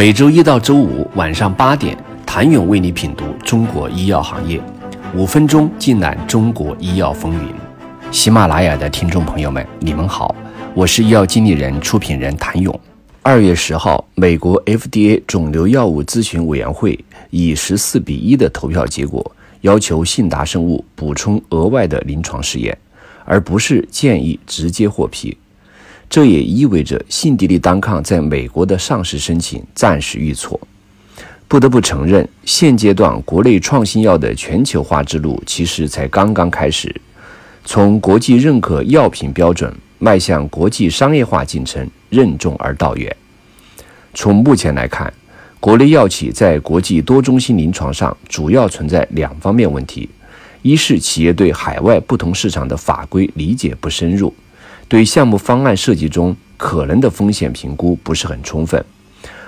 每周一到周五晚上八点，谭勇为你品读中国医药行业，五分钟尽览中国医药风云。喜马拉雅的听众朋友们，你们好，我是医药经理人、出品人谭勇。二月十号，美国 FDA 肿瘤药物咨询委员会以十四比一的投票结果，要求信达生物补充额外的临床试验，而不是建议直接获批。这也意味着信迪利单抗在美国的上市申请暂时遇挫。不得不承认，现阶段国内创新药的全球化之路其实才刚刚开始。从国际认可药品标准迈向国际商业化进程，任重而道远。从目前来看，国内药企在国际多中心临床上主要存在两方面问题：一是企业对海外不同市场的法规理解不深入。对项目方案设计中可能的风险评估不是很充分，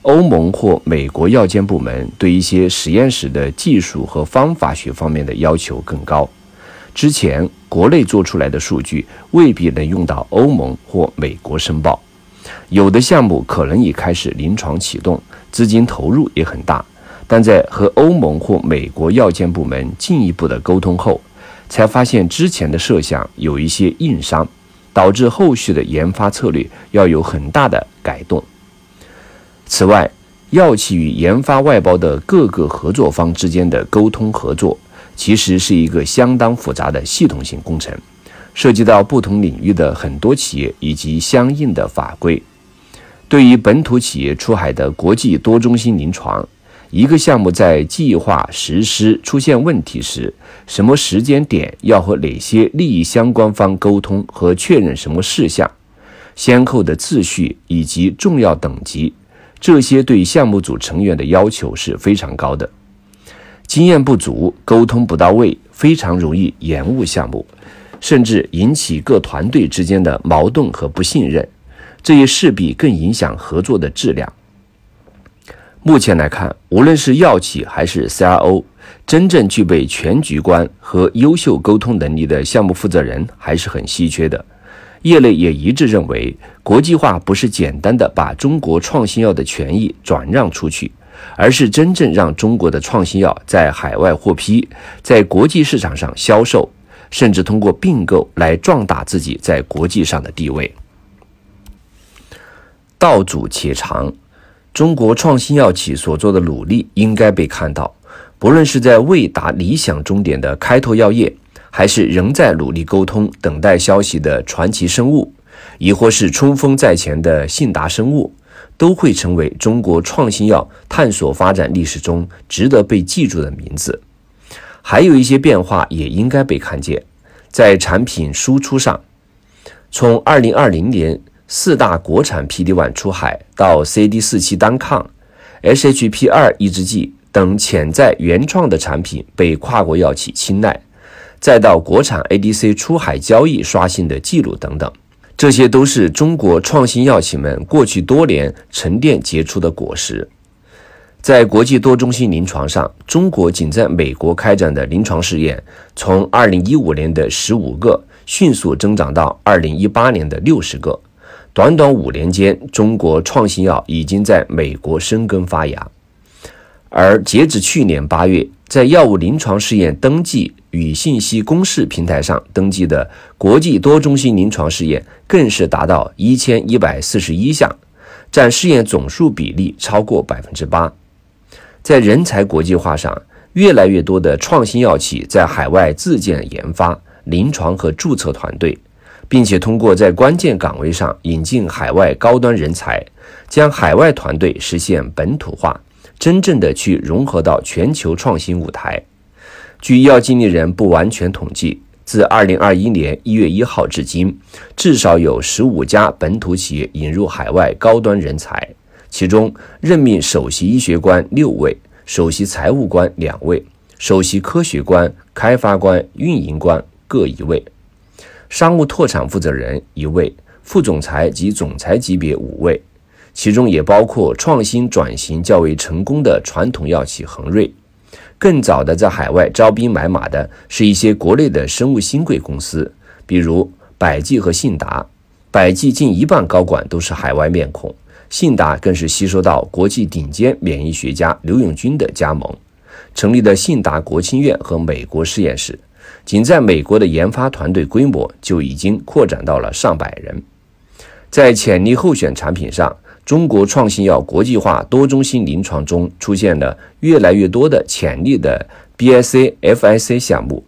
欧盟或美国药监部门对一些实验室的技术和方法学方面的要求更高，之前国内做出来的数据未必能用到欧盟或美国申报，有的项目可能已开始临床启动，资金投入也很大，但在和欧盟或美国药监部门进一步的沟通后，才发现之前的设想有一些硬伤。导致后续的研发策略要有很大的改动。此外，药企与研发外包的各个合作方之间的沟通合作，其实是一个相当复杂的系统性工程，涉及到不同领域的很多企业以及相应的法规。对于本土企业出海的国际多中心临床，一个项目在计划实施出现问题时，什么时间点要和哪些利益相关方沟通和确认什么事项，先后的次序以及重要等级，这些对项目组成员的要求是非常高的。经验不足、沟通不到位，非常容易延误项目，甚至引起各团队之间的矛盾和不信任，这也势必更影响合作的质量。目前来看，无论是药企还是 CRO，真正具备全局观和优秀沟通能力的项目负责人还是很稀缺的。业内也一致认为，国际化不是简单的把中国创新药的权益转让出去，而是真正让中国的创新药在海外获批，在国际市场上销售，甚至通过并购来壮大自己在国际上的地位。道阻且长。中国创新药企所做的努力应该被看到，不论是在未达理想终点的开拓药业，还是仍在努力沟通、等待消息的传奇生物，亦或是冲锋在前的信达生物，都会成为中国创新药探索发展历史中值得被记住的名字。还有一些变化也应该被看见，在产品输出上，从二零二零年。四大国产 PD-1 出海到 CD47 单抗、SHP2 抑制剂等潜在原创的产品被跨国药企青睐，再到国产 ADC 出海交易刷新的记录等等，这些都是中国创新药企们过去多年沉淀结出的果实。在国际多中心临床上，中国仅在美国开展的临床试验，从2015年的15个迅速增长到2018年的60个。短短五年间，中国创新药已经在美国生根发芽，而截止去年八月，在药物临床试验登记与信息公示平台上登记的国际多中心临床试验，更是达到一千一百四十一项，占试验总数比例超过百分之八。在人才国际化上，越来越多的创新药企在海外自建研发、临床和注册团队。并且通过在关键岗位上引进海外高端人才，将海外团队实现本土化，真正的去融合到全球创新舞台。据医药经理人不完全统计，自2021年1月1号至今，至少有15家本土企业引入海外高端人才，其中任命首席医学官六位，首席财务官两位，首席科学官、开发官、运营官各一位。商务拓展负责人一位，副总裁及总裁级别五位，其中也包括创新转型较为成功的传统药企恒瑞。更早的在海外招兵买马的是一些国内的生物新贵公司，比如百济和信达。百济近一半高管都是海外面孔，信达更是吸收到国际顶尖免疫学家刘永军的加盟，成立了信达国青院和美国实验室。仅在美国的研发团队规模就已经扩展到了上百人。在潜力候选产品上，中国创新药国际化多中心临床中出现了越来越多的潜力的 BIC、FIC 项目。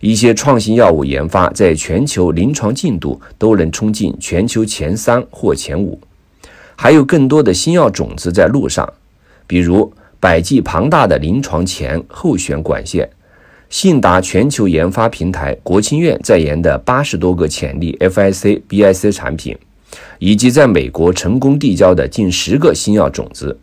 一些创新药物研发在全球临床进度都能冲进全球前三或前五，还有更多的新药种子在路上，比如百济庞大的临床前候选管线，信达全球研发平台国青院在研的八十多个潜力 FIC、BIC 产品，以及在美国成功递交的近十个新药种子。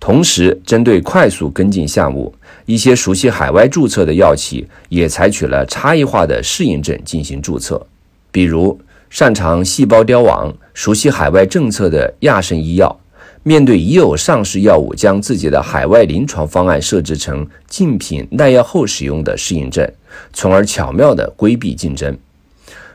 同时，针对快速跟进项目，一些熟悉海外注册的药企也采取了差异化的适应症进行注册。比如，擅长细胞凋亡、熟悉海外政策的亚盛医药，面对已有上市药物，将自己的海外临床方案设置成竞品耐药后使用的适应症，从而巧妙地规避竞争。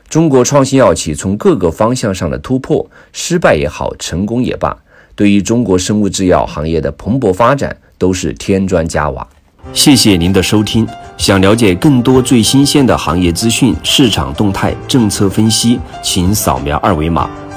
中国创新药企从各个方向上的突破，失败也好，成功也罢。对于中国生物制药行业的蓬勃发展，都是添砖加瓦。谢谢您的收听。想了解更多最新鲜的行业资讯、市场动态、政策分析，请扫描二维码